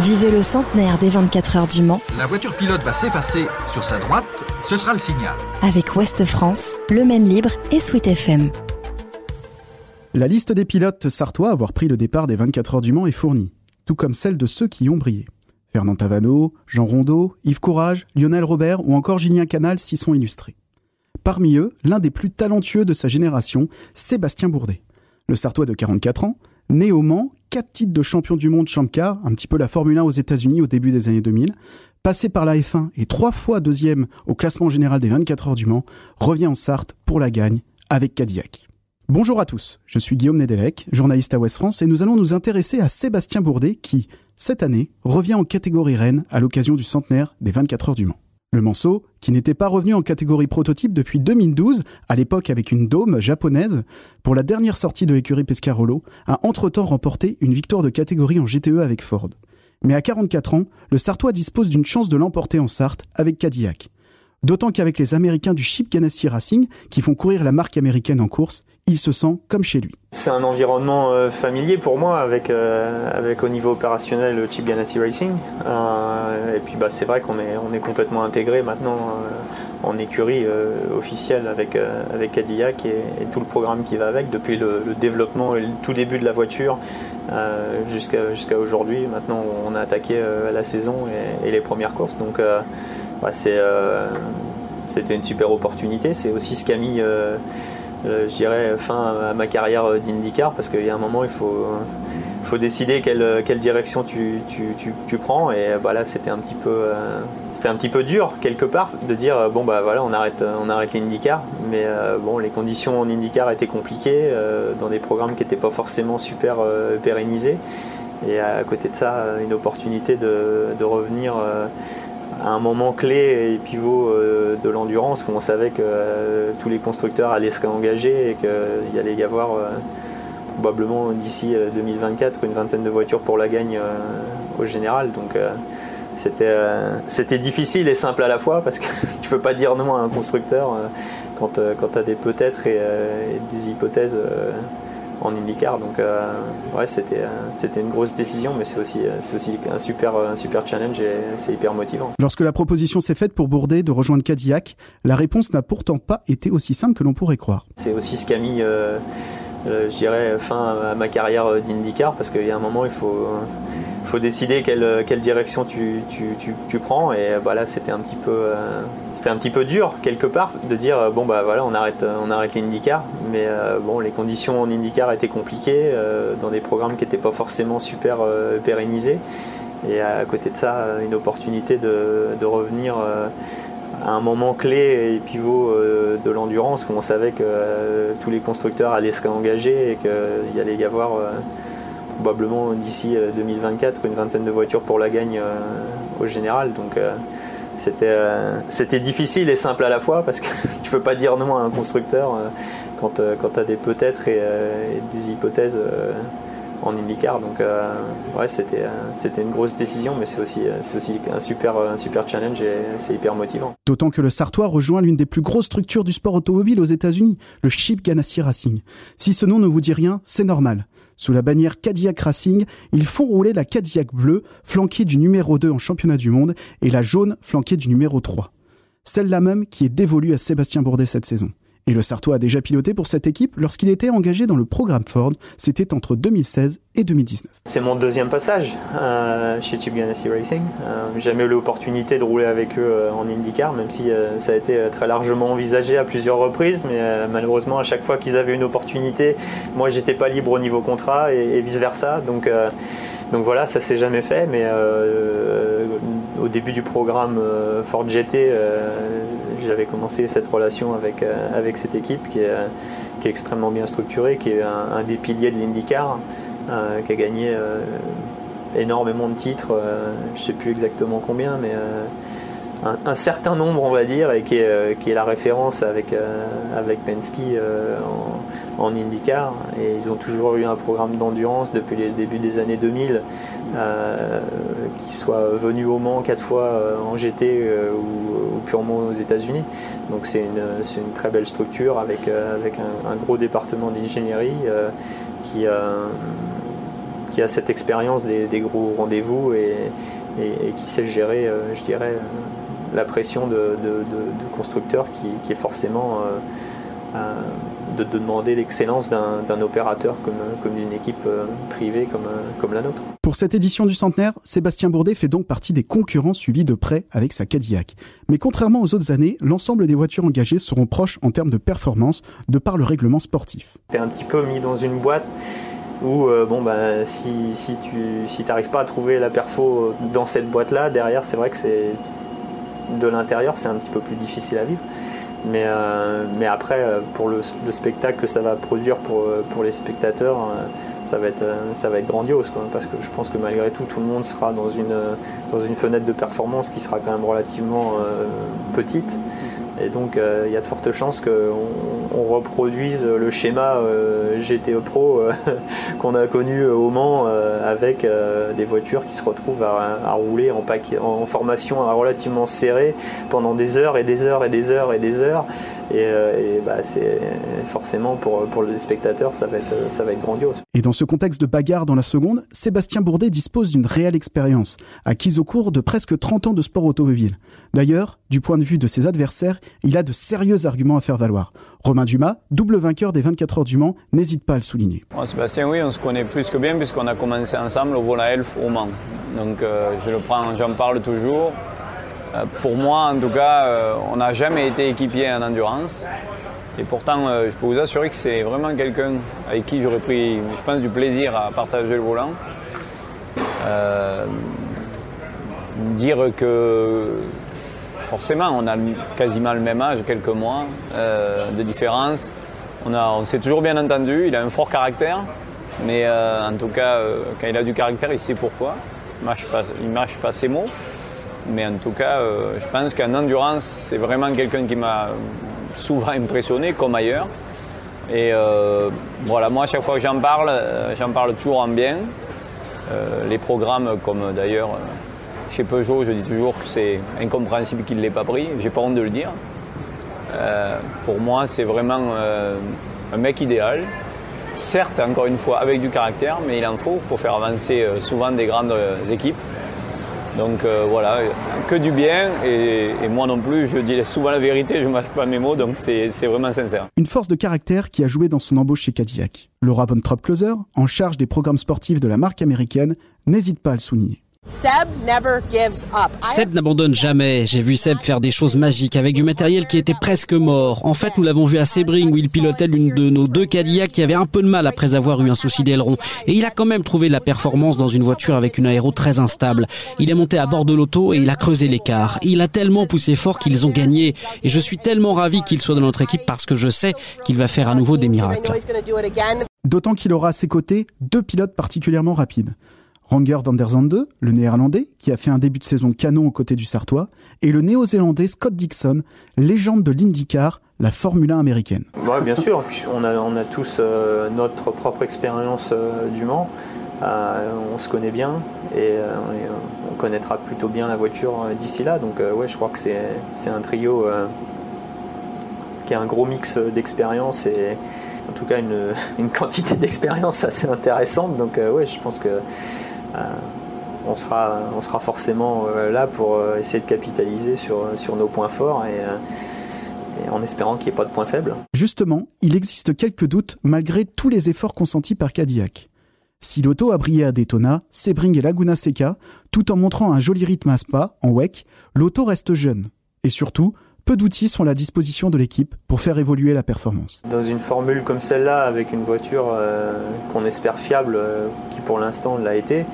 Vivez le centenaire des 24 heures du Mans. La voiture pilote va s'effacer sur sa droite, ce sera le signal. Avec Ouest France, Le Maine Libre et Sweet FM. La liste des pilotes sartois à avoir pris le départ des 24 heures du Mans est fournie, tout comme celle de ceux qui y ont brillé. Fernand Tavano, Jean Rondeau, Yves Courage, Lionel Robert ou encore Julien Canal s'y sont illustrés. Parmi eux, l'un des plus talentueux de sa génération, Sébastien Bourdet. Le Sartois de 44 ans, né au Mans, quatre titres de champion du monde Champ Car, un petit peu la Formule 1 aux États-Unis au début des années 2000, passé par la F1 et trois fois deuxième au classement général des 24 heures du Mans, revient en Sarthe pour la gagne avec Cadillac. Bonjour à tous, je suis Guillaume Nedelec, journaliste à Ouest France et nous allons nous intéresser à Sébastien Bourdet qui, cette année, revient en catégorie reine à l'occasion du centenaire des 24 heures du Mans. Le Manceau, qui n'était pas revenu en catégorie prototype depuis 2012, à l'époque avec une dôme japonaise, pour la dernière sortie de l'écurie Pescarolo, a entre-temps remporté une victoire de catégorie en GTE avec Ford. Mais à 44 ans, le Sartois dispose d'une chance de l'emporter en Sarthe avec Cadillac. D'autant qu'avec les Américains du Chip Ganassi Racing, qui font courir la marque américaine en course, il se sent comme chez lui. C'est un environnement euh, familier pour moi avec, euh, avec au niveau opérationnel le Chip Ganassi Racing. Euh, et puis bah, c'est vrai qu'on est, on est complètement intégré maintenant en écurie officielle avec, avec Cadillac et, tout le programme qui va avec depuis le, développement et le tout début de la voiture jusqu'à, jusqu'à aujourd'hui. Maintenant on a attaqué la saison et, les premières courses. Donc c'est, c'était une super opportunité. C'est aussi ce qui a mis euh, je dirais, fin à ma carrière d'IndyCar parce qu'il y a un moment, il faut, décider quelle, direction tu, prends. Et bah là, c'était un, petit peu, euh, dur, quelque part, de dire bon, bah voilà, on arrête, on l'IndyCar. Mais euh, bon, les conditions en IndyCar étaient compliquées, dans des programmes qui n'étaient pas forcément super pérennisés. Et à côté de ça, une opportunité de revenir un moment clé et pivot euh, de l'endurance où on savait que euh, tous les constructeurs allaient se réengager et qu'il allait y avoir euh, probablement d'ici 2024 une vingtaine de voitures pour la gagne au général. Donc c'était difficile et simple à la fois parce que tu peux pas dire non à un constructeur quand tu as des peut-être et, des hypothèses en IndyCar. Donc euh, ouais, c'était, euh, c'était une grosse décision, mais c'est aussi, euh, c'est aussi un, super, un super challenge et c'est hyper motivant. Lorsque la proposition s'est faite pour Bourdet de rejoindre Cadillac, la réponse n'a pourtant pas été aussi simple que l'on pourrait croire. C'est aussi ce qui a mis, je dirais, fin à ma carrière d'IndyCar, parce qu'il y a un moment, il faut faut décider quelle, quelle direction tu, tu, tu, prends. Et bah là, c'était un petit peu, euh, c'était un petit peu dur quelque part de dire euh, bon bah voilà, on arrête, on arrête l'IndyCar. Mais euh, bon, les conditions en IndyCar étaient compliquées dans des programmes qui n'étaient pas forcément super pérennisés. Et à côté de ça, une opportunité de, de revenir à un moment clé et pivot de l'endurance où on savait que tous les constructeurs allaient se réengager et qu'il y allait y avoir probablement d'ici 2024 euh, une vingtaine de voitures pour la gagne euh, au général. Donc euh, c'était, c'était difficile et simple à la fois parce que tu peux pas dire non à un constructeur quand, quand tu as des peut-être et, des hypothèses en IndyCar. Donc ouais, c'était, c'était une grosse décision, mais c'est aussi, aussi un, super, un super challenge et c'est hyper motivant. D'autant que le Sartois rejoint l'une des plus grosses structures du sport automobile aux États-Unis, le Chip Ganassi Racing. Si ce nom ne vous dit rien, c'est normal. Sous la bannière Cadillac Racing, ils font rouler la Cadillac bleue, flanquée du numéro 2 en championnat du monde, et la jaune, flanquée du numéro 3. Celle-là même qui est dévolue à Sébastien Bourdet cette saison. Et le Sartois a déjà piloté pour cette équipe lorsqu'il était engagé dans le programme Ford. C'était entre 2016 et 2019. C'est mon deuxième passage euh, chez Chip Ganassi Racing. Euh, jamais eu l'opportunité de rouler avec eux euh, en IndyCar, même si ça a été très largement envisagé à plusieurs reprises. Mais malheureusement, à chaque fois qu'ils avaient une opportunité, moi, j'étais pas libre au niveau contrat et, vice versa. Donc donc voilà, ça s'est jamais fait, mais au début du programme Ford GT, j'avais commencé cette relation avec, euh, cette équipe qui est, qui est extrêmement bien structurée, qui est un, des piliers de l'IndyCar, euh, qui a gagné euh, énormément de titres, je ne sais plus exactement combien, mais un, certain nombre, on va dire, et qui est, est la référence avec, avec Penske en, en, IndyCar. Et ils ont toujours eu un programme d'endurance depuis le début des années 2000, qui soit venu au Mans quatre fois en GT ou purement aux États-Unis. Donc c'est une, une, très belle structure avec, euh, avec un, gros département d'ingénierie euh, qui, euh, qui a cette expérience des, gros rendez-vous et, qui sait gérer, je dirais, la pression de, constructeur qui, est forcément de, demander l'excellence d'un opérateur comme, comme d'une équipe euh, privée comme, euh, comme la nôtre. Pour cette édition du centenaire, Sébastien Bourdet fait donc partie des concurrents suivis de près avec sa Cadillac. Mais contrairement aux autres années, l'ensemble des voitures engagées seront proches en termes de performance de par le règlement sportif. Tu es un petit peu mis dans une boîte où euh, bon bah si, si tu si n'arrives pas à trouver la perfo dans cette boîte là derrière c'est vrai que c'est de l'intérieur c'est un petit peu plus difficile à vivre mais, euh, mais après, euh, pour le, spectacle que ça va produire pour, euh, pour les spectateurs, ça va être, ça va être grandiose. parce que je pense que malgré tout, tout le monde sera dans une, dans une fenêtre de performance qui sera quand même relativement petite. Et donc il y a de fortes chances qu'on reproduise le schéma GTE Pro qu'on a connu au Mans avec des voitures qui se retrouvent à, rouler en, en formation relativement serrée pendant des heures et des heures et des heures et des heures. Et, bah, c'est forcément pour, pour les spectateurs, ça va, être, ça va être grandiose. Et dans ce contexte de bagarre dans la seconde, Sébastien Bourdet dispose d'une réelle expérience, acquise au cours de presque 30 ans de sport automobile. D'ailleurs, du point de vue de ses adversaires, il a de sérieux arguments à faire valoir. Romain Dumas, double vainqueur des 24 heures du Mans, n'hésite pas à le souligner. Sébastien, oui, on se connaît plus que bien puisqu'on a commencé ensemble au Vola Elf au Mans. Donc euh, je le prends, j'en parle toujours. Euh, pour moi, en tout cas, euh, on n'a jamais été équipier en endurance. Et pourtant, je peux vous assurer que c'est vraiment quelqu'un avec qui j'aurais pris, je pense, du plaisir à partager le volant. dire que forcément, on a quasiment le même âge, quelques mois euh, de différence. On, on s'est toujours bien entendu, il a un fort caractère, mais euh, en tout cas, euh, quand il a du caractère, il sait pourquoi. Il ne mâche, pas ses mots. Mais en tout cas, je pense qu'en endurance, c'est vraiment quelqu'un qui m'a souvent impressionné, comme ailleurs. Et voilà, moi, à chaque fois que j'en parle, j'en parle toujours en bien. les programmes, comme d'ailleurs chez Peugeot, je dis toujours que c'est incompréhensible qu'il ne l'ait pas pris. J'ai pas honte de le dire. Euh, pour moi, c'est vraiment euh, un mec idéal. Certes, encore une fois, avec du caractère, mais il en faut pour faire avancer euh, souvent des grandes équipes. Donc voilà, que du bien. Et, moi non plus, je dis souvent la vérité, je ne mâche pas mes mots, donc c'est vraiment sincère. Une force de caractère qui a joué dans son embauche chez Cadillac. Laura von Trapp-Closer, en charge des programmes sportifs de la marque américaine, n'hésite pas à le souligner. Seb n'abandonne jamais. J'ai vu Seb faire des choses magiques avec du matériel qui était presque mort. En fait, nous l'avons vu à Sebring où il pilotait l'une de nos deux Cadillacs qui avait un peu de mal après avoir eu un souci d'aileron. Et il a quand même trouvé de la performance dans une voiture avec une aéro très instable. Il est monté à bord de l'auto et il a creusé l'écart. Il a tellement poussé fort qu'ils ont gagné. Et je suis tellement ravi qu'il soit dans notre équipe parce que je sais qu'il va faire à nouveau des miracles. D'autant qu'il aura à ses côtés deux pilotes particulièrement rapides. Ranger van der Zande, le néerlandais, qui a fait un début de saison canon aux côtés du Sartois, et le néo-zélandais Scott Dixon, légende de l'IndyCar, la Formule 1 américaine. Oui, bien sûr, on a, tous euh, notre propre expérience euh, du Mans. Euh, on se connaît bien et on connaîtra plutôt bien la voiture d'ici là. Donc ouais, je crois que c'est un trio qui a un gros mix d'expérience et en tout cas une, une quantité d'expérience assez intéressante. Donc ouais, je pense que on sera, on sera forcément euh, là pour euh, essayer de capitaliser sur, sur nos points forts et, en espérant qu'il n'y ait pas de points faibles. Justement, il existe quelques doutes malgré tous les efforts consentis par Cadillac. Si l'auto a brillé à Daytona, Sebring et Laguna Seca, tout en montrant un joli rythme à Spa, en WEC, l'auto reste jeune. Et surtout, peu d'outils sont à la disposition de l'équipe pour faire évoluer la performance. Dans une formule comme celle-là, avec une voiture qu'on espère fiable, qui pour l'instant l'a été,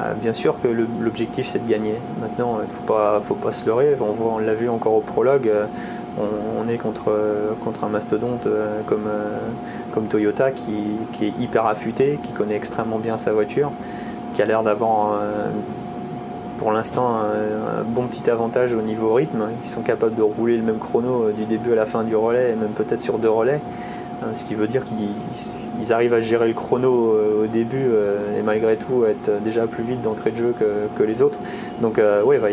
euh, bien sûr que l'objectif c'est de gagner. Maintenant, il ne faut pas, faut pas se leurrer. On, on l'a vu encore au prologue. Euh, on, est contre, contre un mastodonte euh, comme, comme Toyota qui, est hyper affûté, qui connaît extrêmement bien sa voiture, qui a l'air d'avoir pour l'instant un, bon petit avantage au niveau rythme. Ils sont capables de rouler le même chrono du début à la fin du relais et même peut-être sur deux relais. Ce qui veut dire qu'ils ils arrivent à gérer le chrono euh, au début euh, et malgré tout être déjà plus vite d'entrée de jeu que, les autres. Donc euh, oui, il va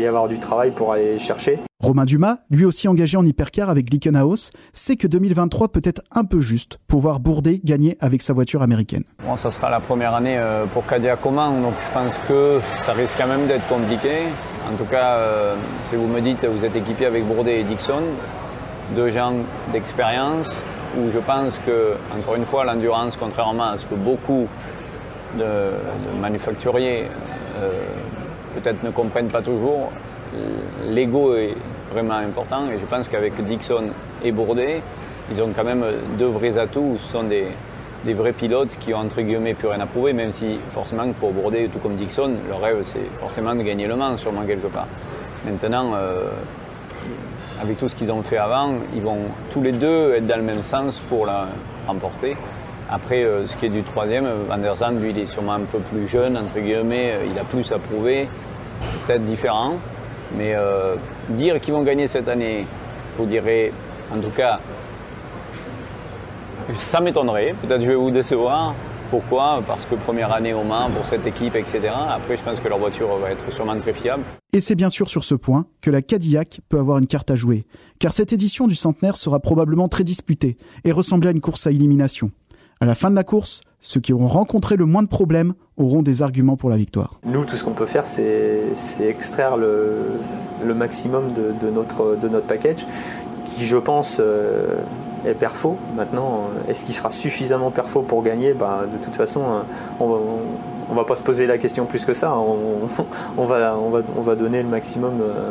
y avoir du travail pour aller chercher. Romain Dumas, lui aussi engagé en hypercar avec Glickenhaus, sait que 2023 peut être un peu juste pour voir Bourdet gagner avec sa voiture américaine. Bon, ça sera la première année euh, pour Cadillac Coman, donc je pense que ça risque quand même d'être compliqué. En tout cas, euh, si vous me dites vous êtes équipé avec Bourdet et Dixon, deux gens d'expérience, où je pense que, encore une fois, l'endurance, contrairement à ce que beaucoup de, manufacturiers euh, peut-être ne comprennent pas toujours, l'ego est vraiment important et je pense qu'avec Dixon et Bourdet, ils ont quand même deux vrais atouts. Ce sont des, vrais pilotes qui ont entre guillemets plus rien à prouver, même si forcément pour Bourdet, tout comme Dixon, le rêve c'est forcément de gagner le Mans, sûrement quelque part. Maintenant, euh, avec tout ce qu'ils ont fait avant, ils vont tous les deux être dans le même sens pour la remporter. Après, euh, ce qui est du troisième, Van der Zandt, lui, il est sûrement un peu plus jeune, entre guillemets, il a plus à prouver, peut-être différent. Mais euh, dire qu'ils vont gagner cette année, vous direz, en tout cas, ça m'étonnerait. Peut-être je vais vous décevoir. Pourquoi? Parce que première année au Mans pour cette équipe, etc. Après, je pense que leur voiture va être sûrement très fiable. Et c'est bien sûr sur ce point que la Cadillac peut avoir une carte à jouer, car cette édition du centenaire sera probablement très disputée et ressembler à une course à élimination. À la fin de la course, ceux qui auront rencontré le moins de problèmes auront des arguments pour la victoire. Nous, tout ce qu'on peut faire, c'est extraire le, maximum de, notre, de notre package, qui, je pense, euh, est perfo. Maintenant, est-ce qu'il sera suffisamment perfo pour gagner? Bah, De toute façon, on ne va pas se poser la question plus que ça. On, va, on, va, on va donner le maximum euh,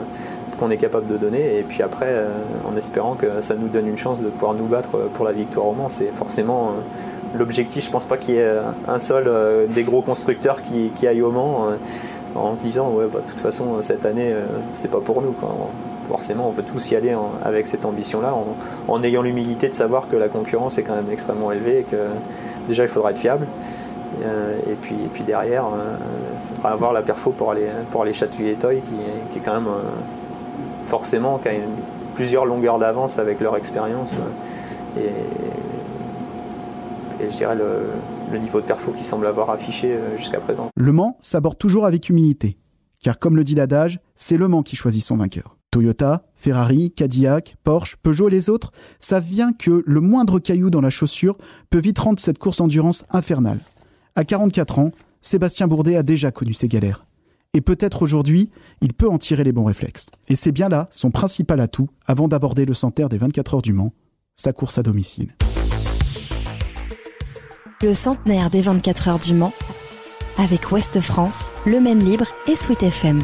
qu'on est capable de donner. Et puis après, euh, en espérant que ça nous donne une chance de pouvoir nous battre pour la victoire au Mans, c'est forcément l'objectif, je pense pas qu'il y ait un seul euh, des gros constructeurs qui, aille au Mans euh, en se disant ouais bah, de toute façon cette année euh, c'est pas pour nous Forcément on veut tous y aller avec cette ambition là en, ayant l'humilité de savoir que la concurrence est quand même extrêmement élevée et que déjà il faudra être fiable. Et, puis, derrière il faudra avoir la perfo pour aller, pour aller chatouiller qui, qui est quand même forcément qui a plusieurs longueurs d'avance avec leur expérience et je dirais le, niveau de perfo qui semble avoir affiché euh, jusqu'à présent. Le Mans s'aborde toujours avec humilité, car comme le dit l'adage, c'est le Mans qui choisit son vainqueur. Toyota, Ferrari, Cadillac, Porsche, Peugeot et les autres savent bien que le moindre caillou dans la chaussure peut vite rendre cette course endurance infernale. À 44 ans, Sébastien Bourdet a déjà connu ces galères. Et peut-être aujourd'hui, il peut en tirer les bons réflexes. Et c'est bien là son principal atout avant d'aborder le centenaire des 24 heures du Mans, sa course à domicile le centenaire des 24 heures du Mans, avec Ouest France, Le Maine Libre et Sweet FM.